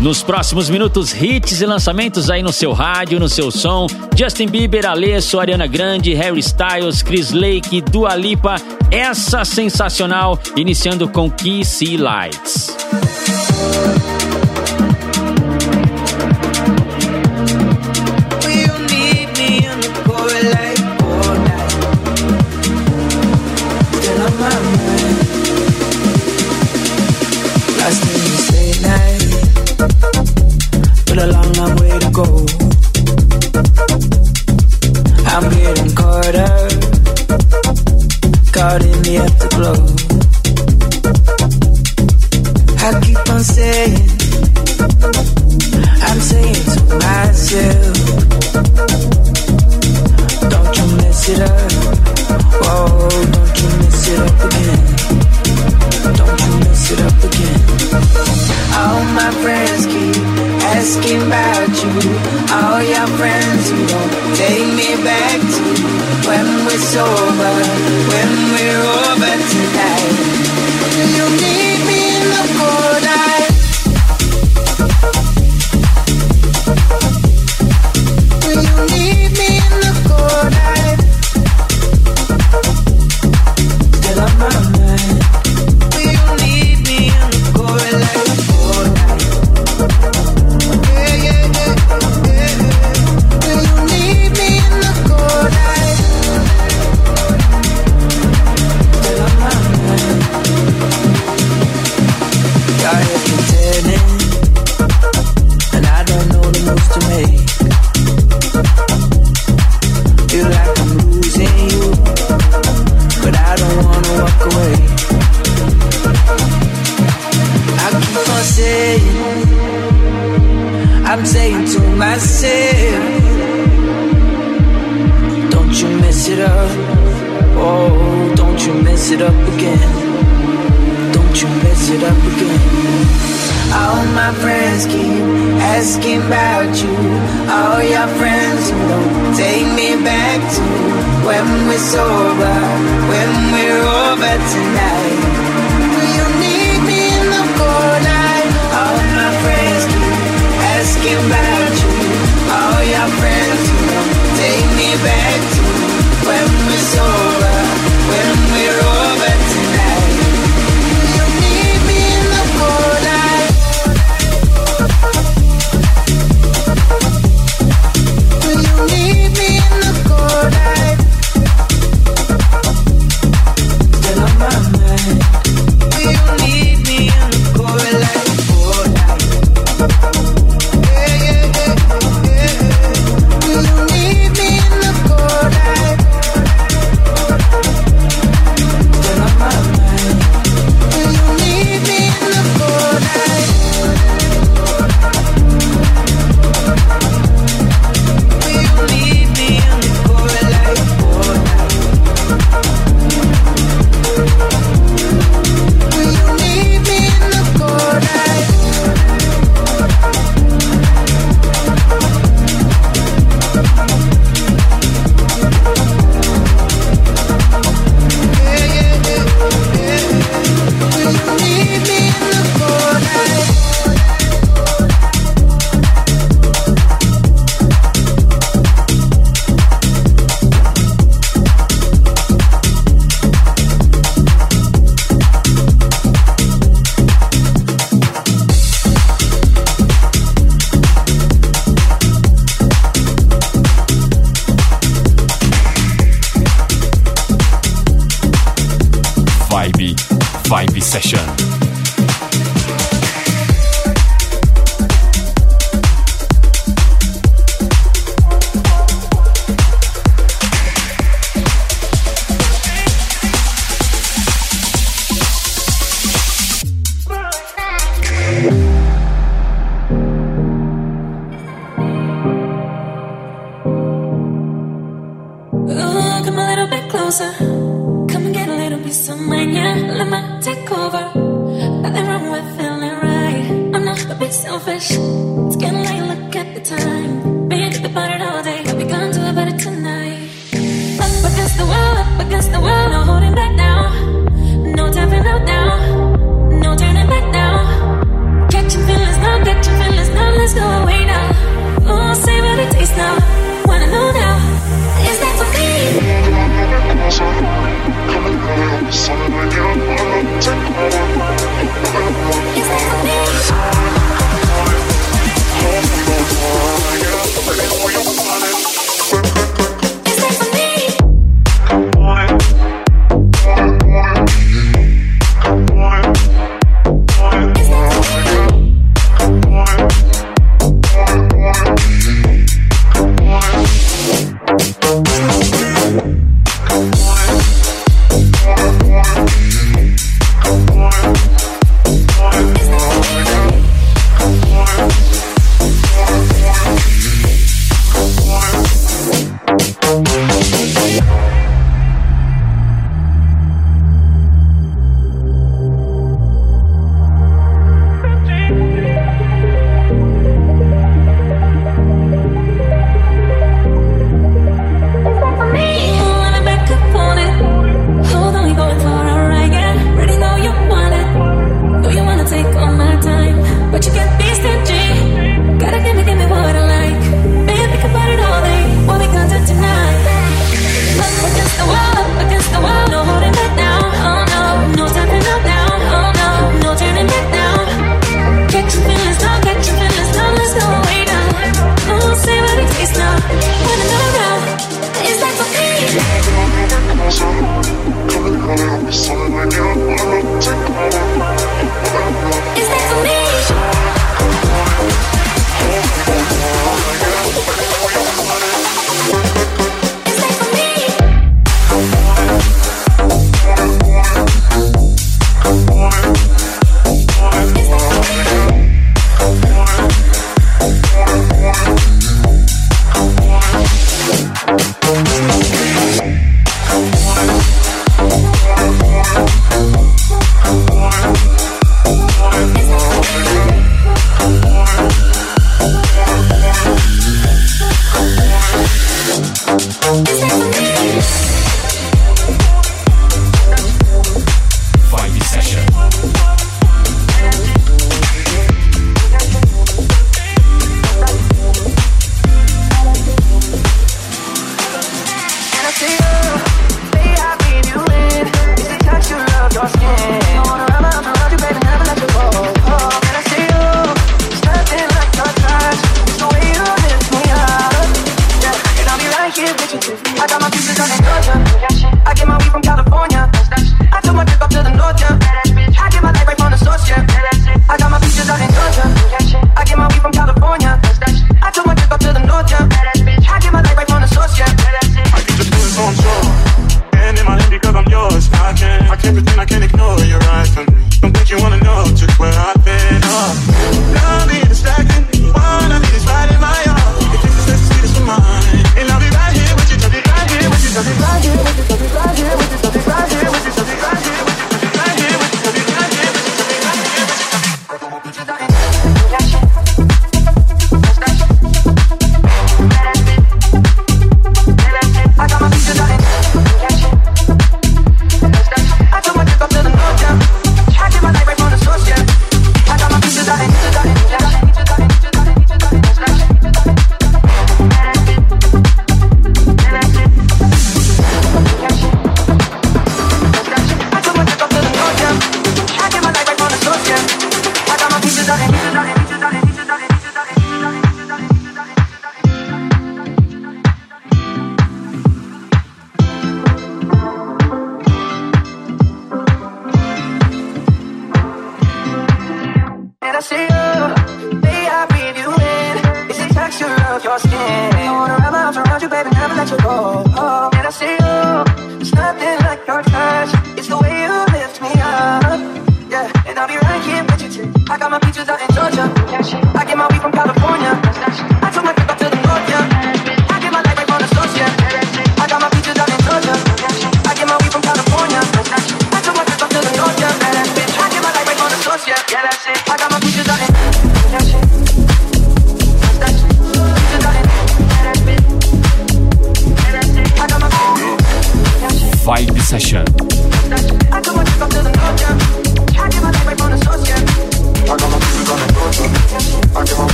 Nos próximos minutos, hits e lançamentos aí no seu rádio, no seu som. Justin Bieber, Alesso, Ariana Grande, Harry Styles, Chris Lake, Dua Lipa. Essa sensacional, iniciando com Key Lights. caught in the afterglow. I keep on saying, I'm saying to myself, don't you mess it up. Oh, don't you mess it up again. Don't you mess it up again. All my friends keep asking about you. All your friends, who don't take me back to when we're sober, when we're over.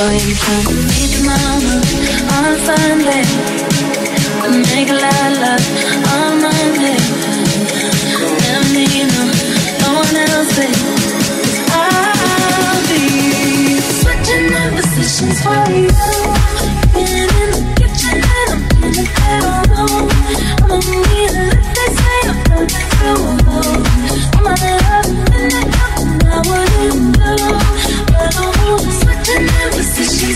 Boy, come to meet your mama on Sunday. We make a lot of love on Monday. Never need no, no one else. I'll be switching up positions for you. Been in the kitchen and I'm in the bedroom. Lift, they say I'm the of I wouldn't. They say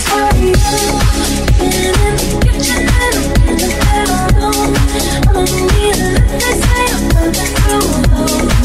I'm through.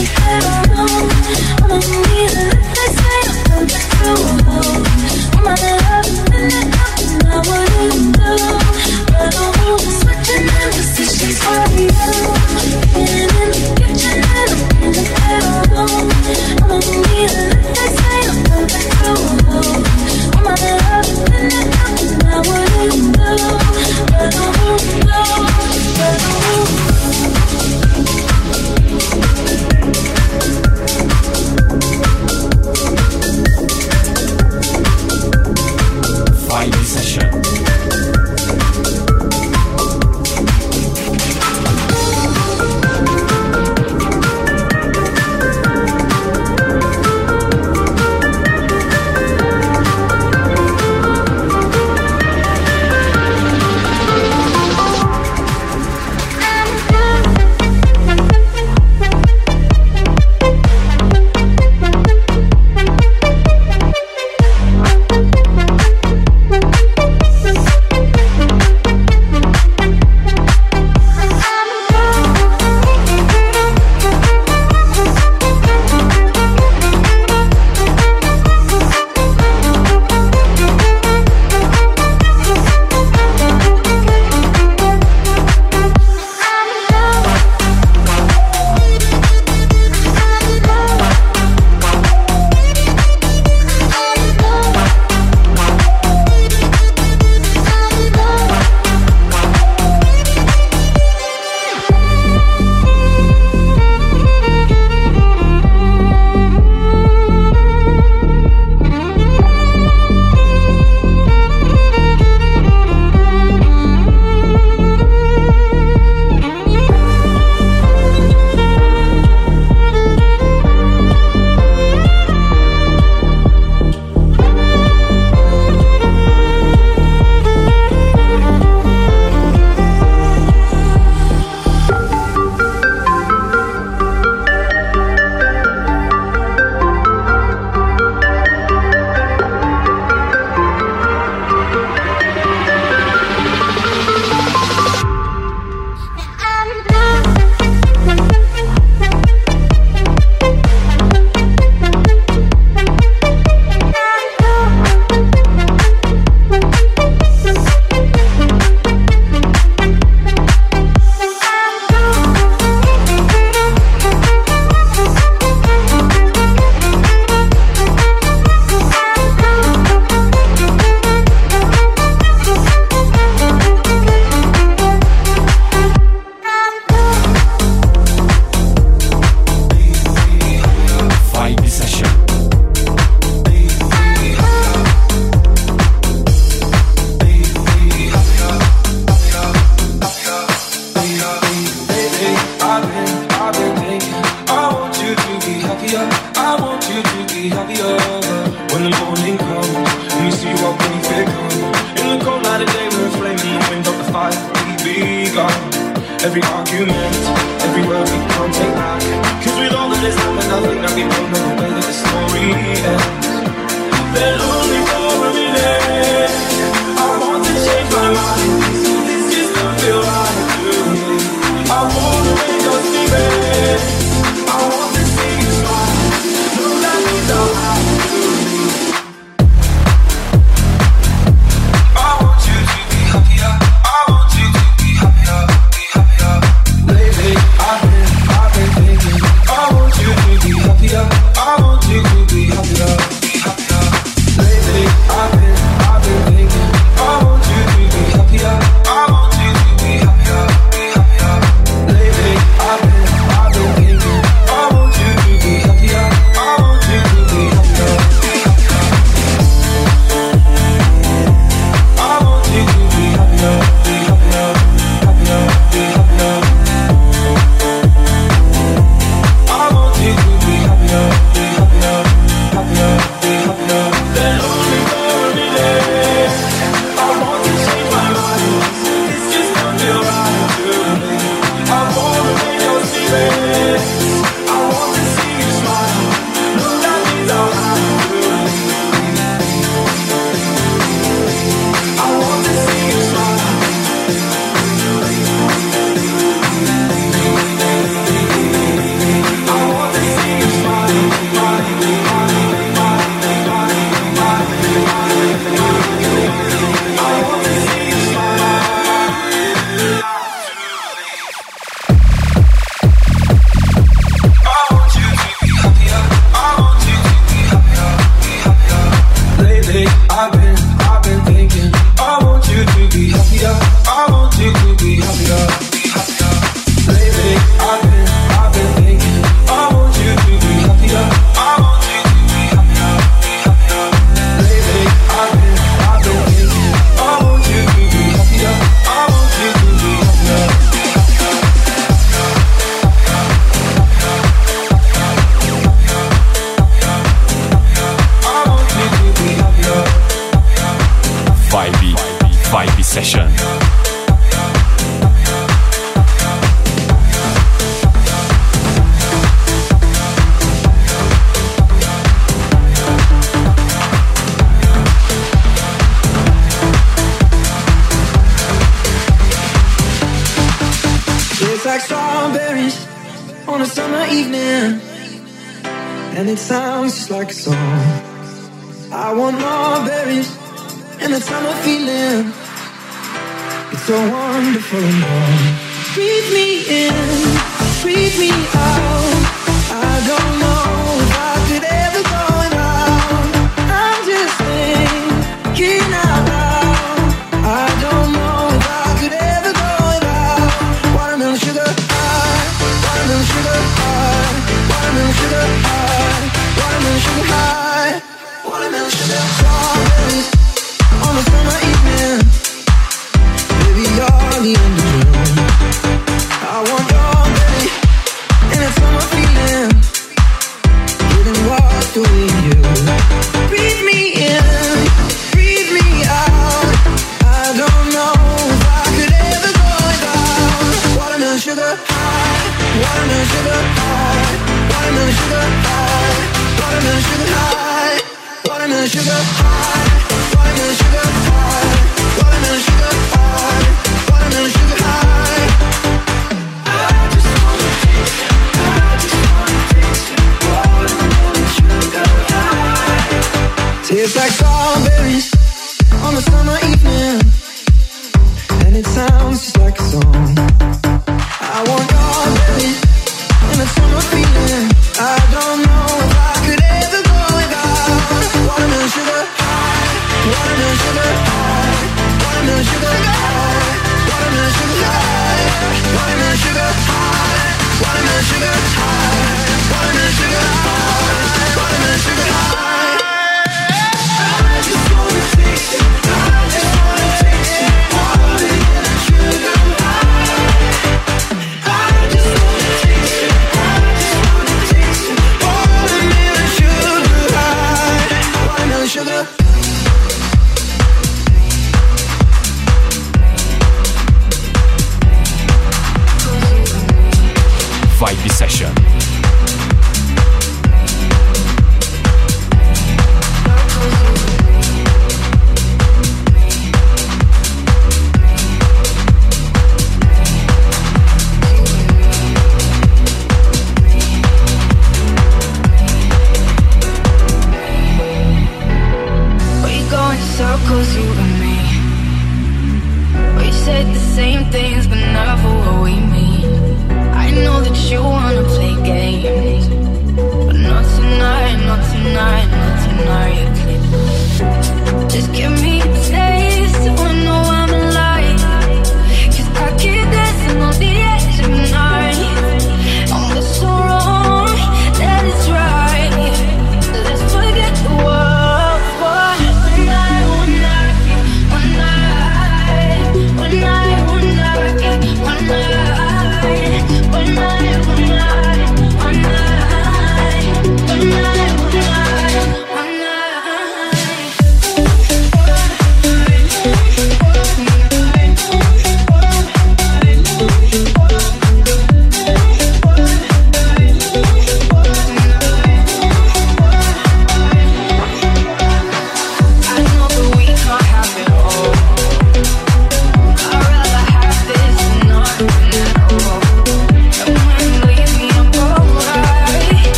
and I'm in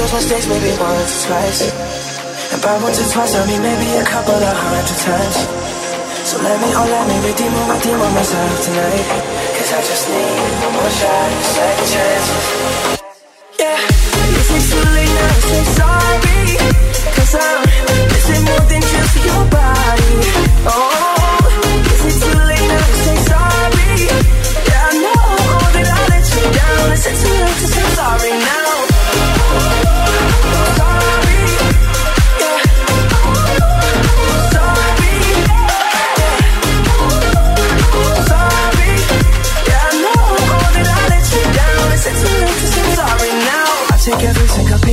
those mistakes maybe once or twice. And by once or twice, I mean maybe a couple of hundred times. So let me, oh let me redeem or redeem on myself tonight. Cause I just need one more shot, second chances. Yeah, is it too late now say sorry? Cause I'm missing more than just your body.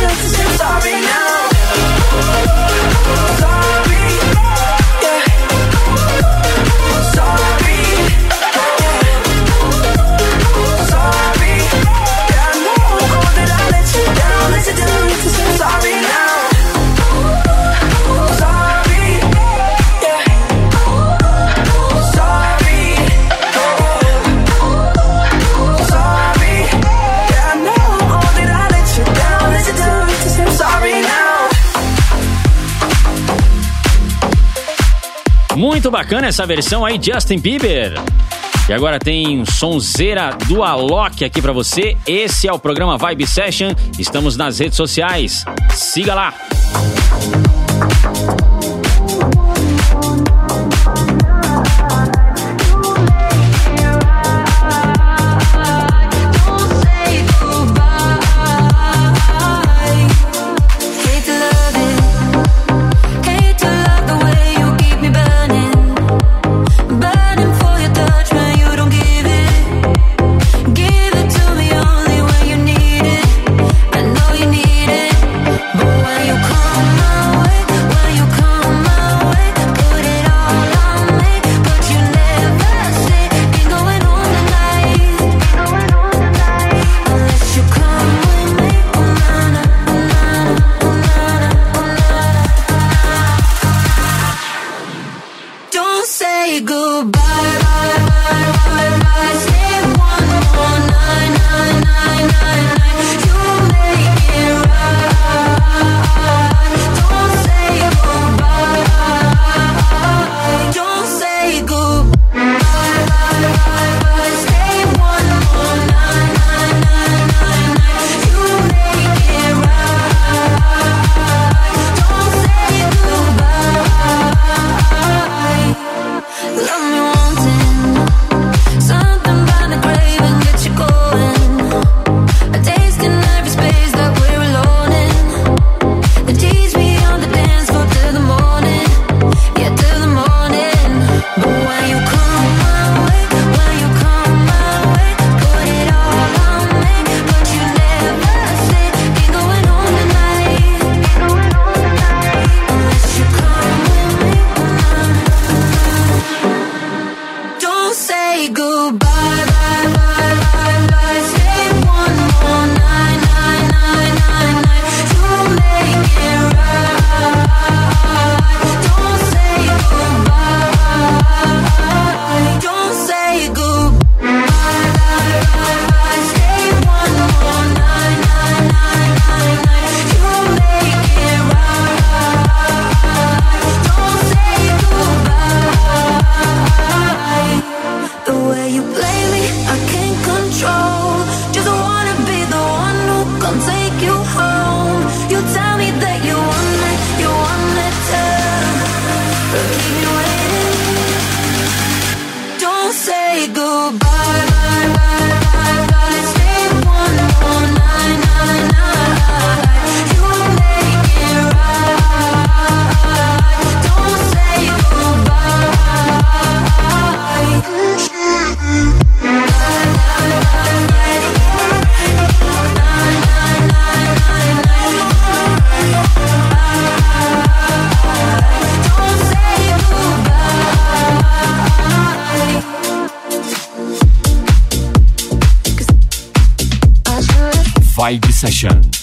Late to say sorry now? Sorry, bacana essa versão aí, Justin Bieber. E agora tem um sonzeira do Alok aqui pra você. Esse é o programa Vibe Session. Estamos nas redes sociais. Siga lá. Session.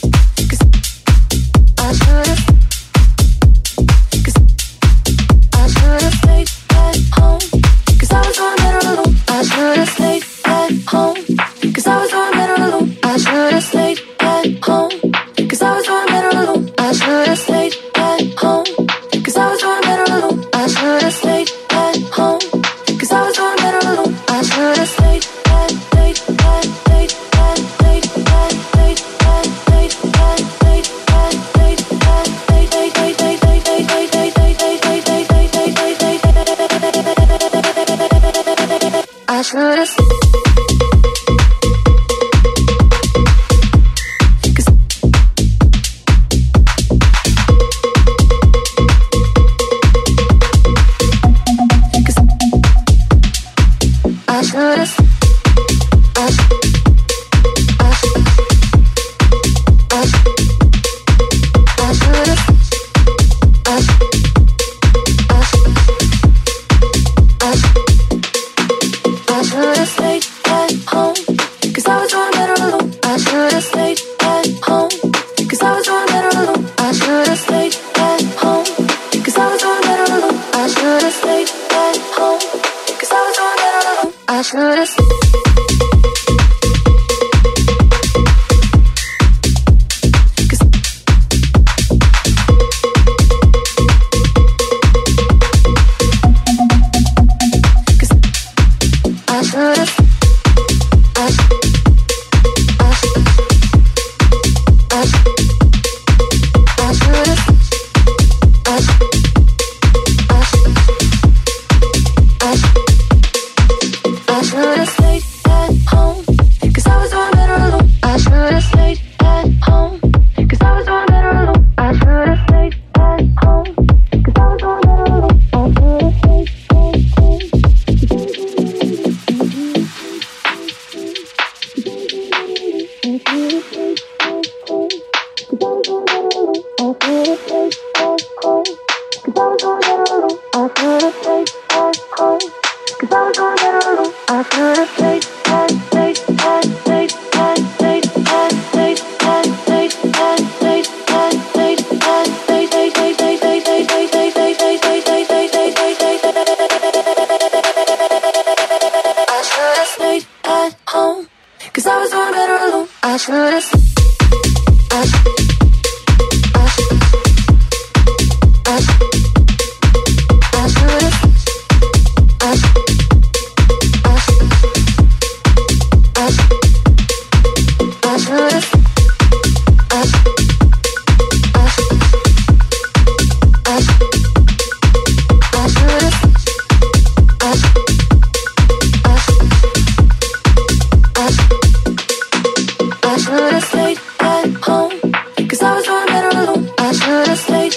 on, better alone. I should've stayed.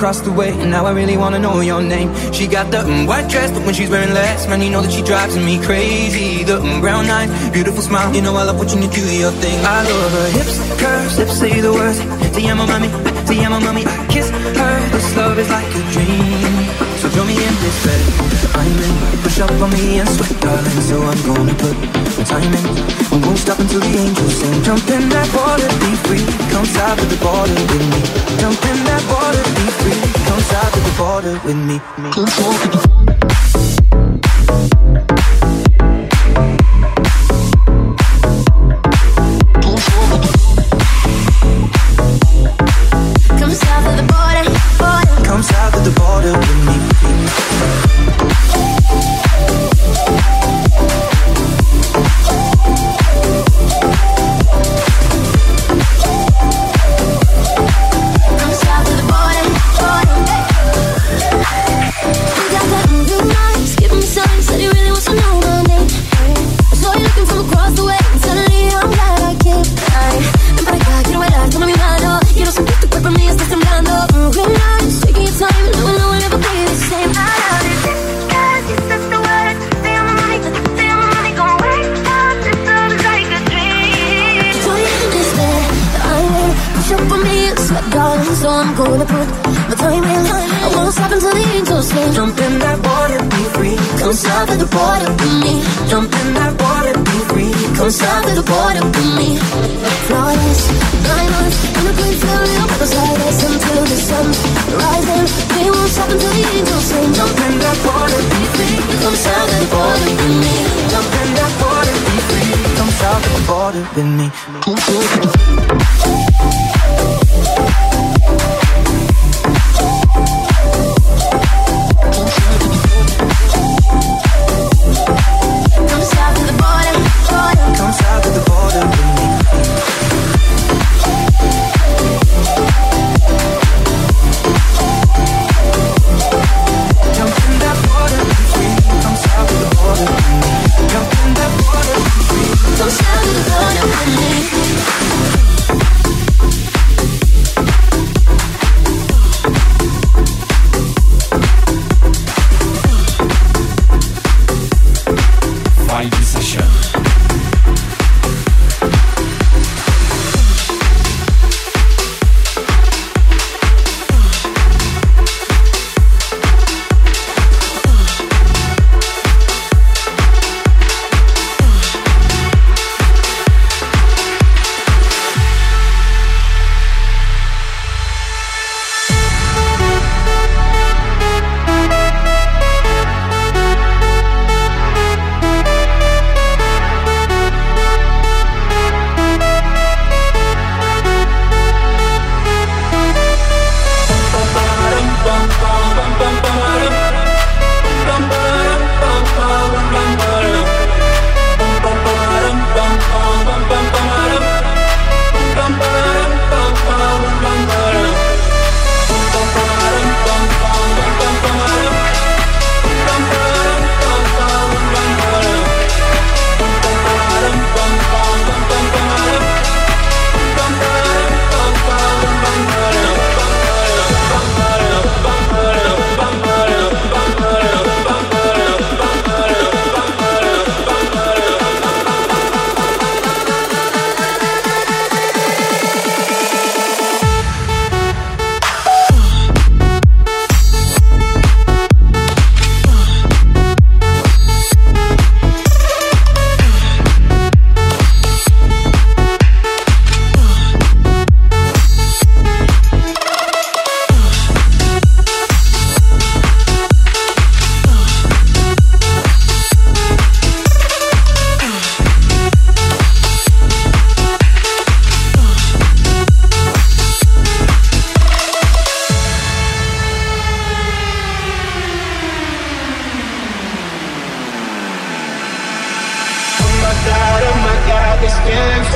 Across the way, and now I really wanna know your name. She got the mm, white dress, but when she's wearing less, man, you know that she drives me crazy. The mm, brown eyes, beautiful smile, you know I love watching you do your thing. I love her hips, curves, lips say the words. Te amo, mami, te amo, mami. I kiss her, this love is like a dream. This bed. I'm in, push up on me and sweat, darling. So I'm gonna put my time in. I won't stop until the angels sing. Jump in that water, be free. Come south to the border with me. Jump in that water, be free. Come south to the border with me.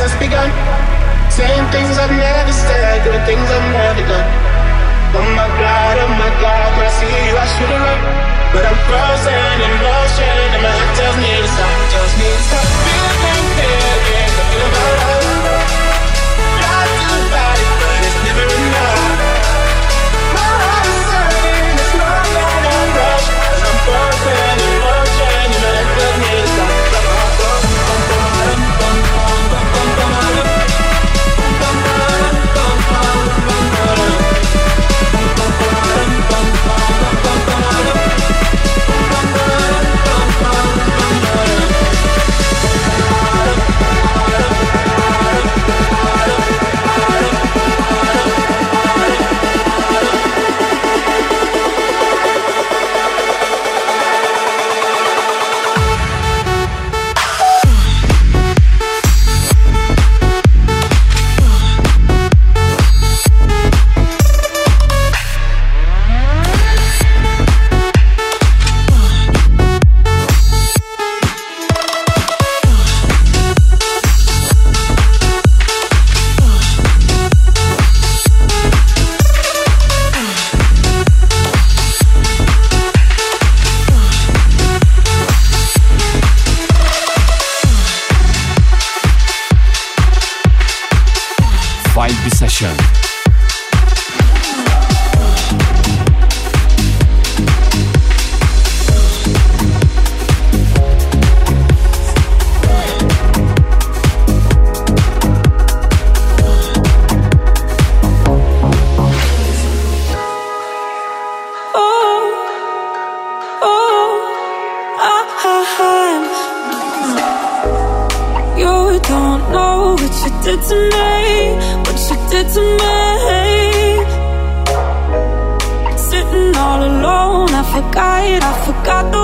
Just begun. Saying things I've never said, doing things I've never done. Oh my god, oh my god, when I see you, I should've run. But I'm frozen in motion, and my heart tells me to stop, tells me to stop. Feeling, feeling, feeling about did to me, what you did to me. Sitting all alone, I forgot, I forgot the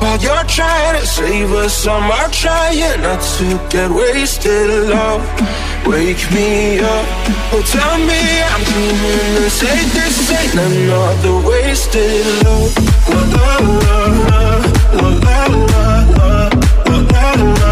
While you're trying to save us, I'm trying not to get wasted. Love, wake me up. Oh, tell me I'm dreaming and say this ain't another wasted love. La la la la la la la la la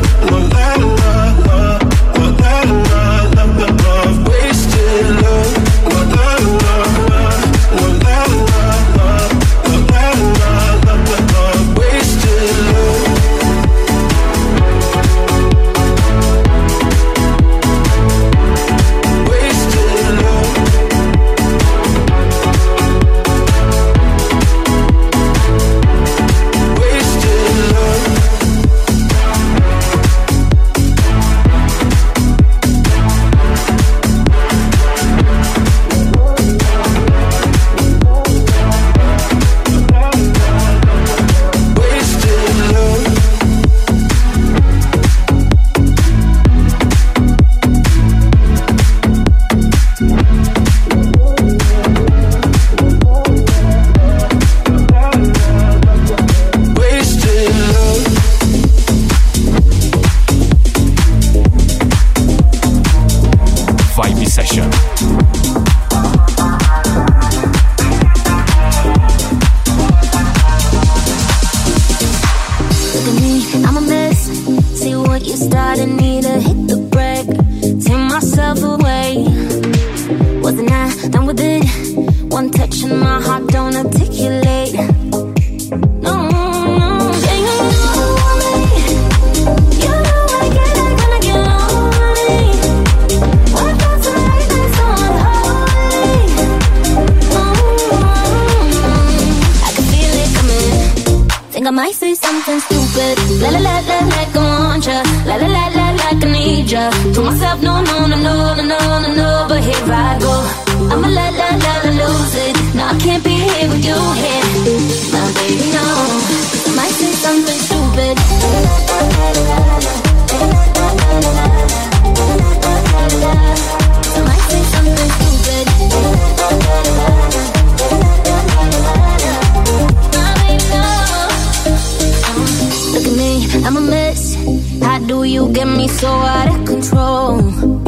I'm a mess. How do you get me so out of control?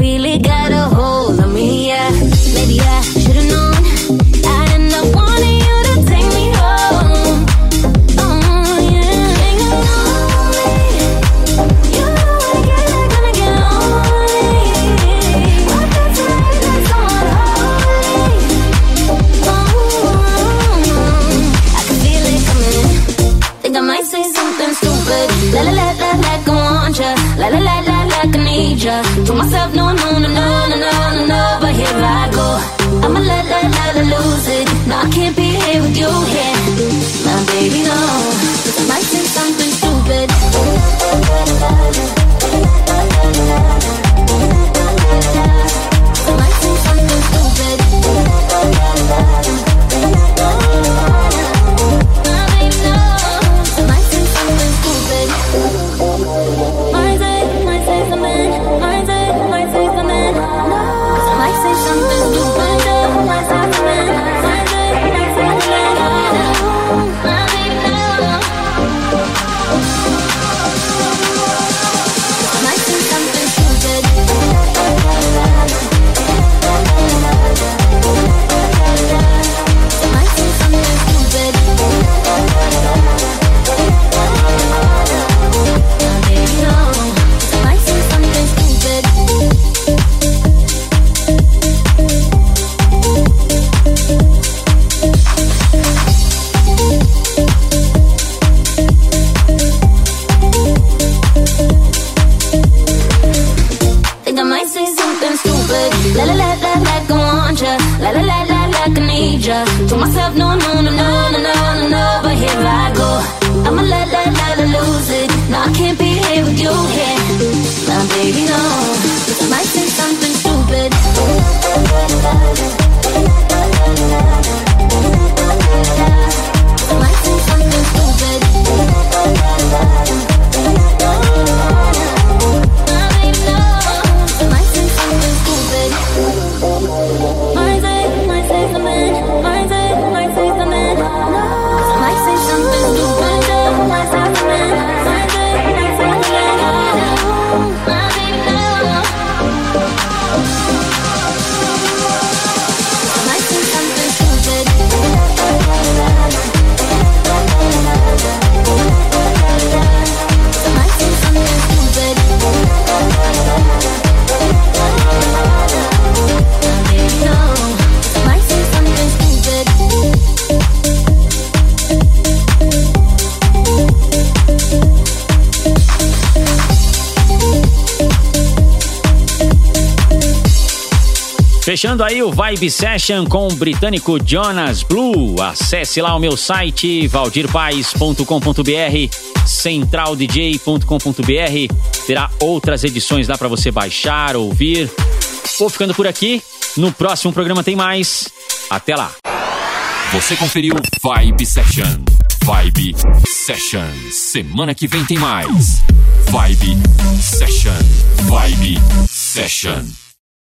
major. Told myself, no, no, no, no, no, no, no, but here I go. I'ma la la la la lose it. No, I can't be here with you here. My baby, no. I might think something stupid. I might think something stupid. Fechando aí o Vibe Session com o britânico Jonas Blue. Acesse lá o meu site valdirpaes.com.br, centraldj.com.br. Terá outras edições lá para você baixar, ouvir. Vou ficando por aqui. No próximo programa tem mais. Até lá. Você conferiu Vibe Session. Vibe Session. Semana que vem tem mais. Vibe Session. Vibe Session.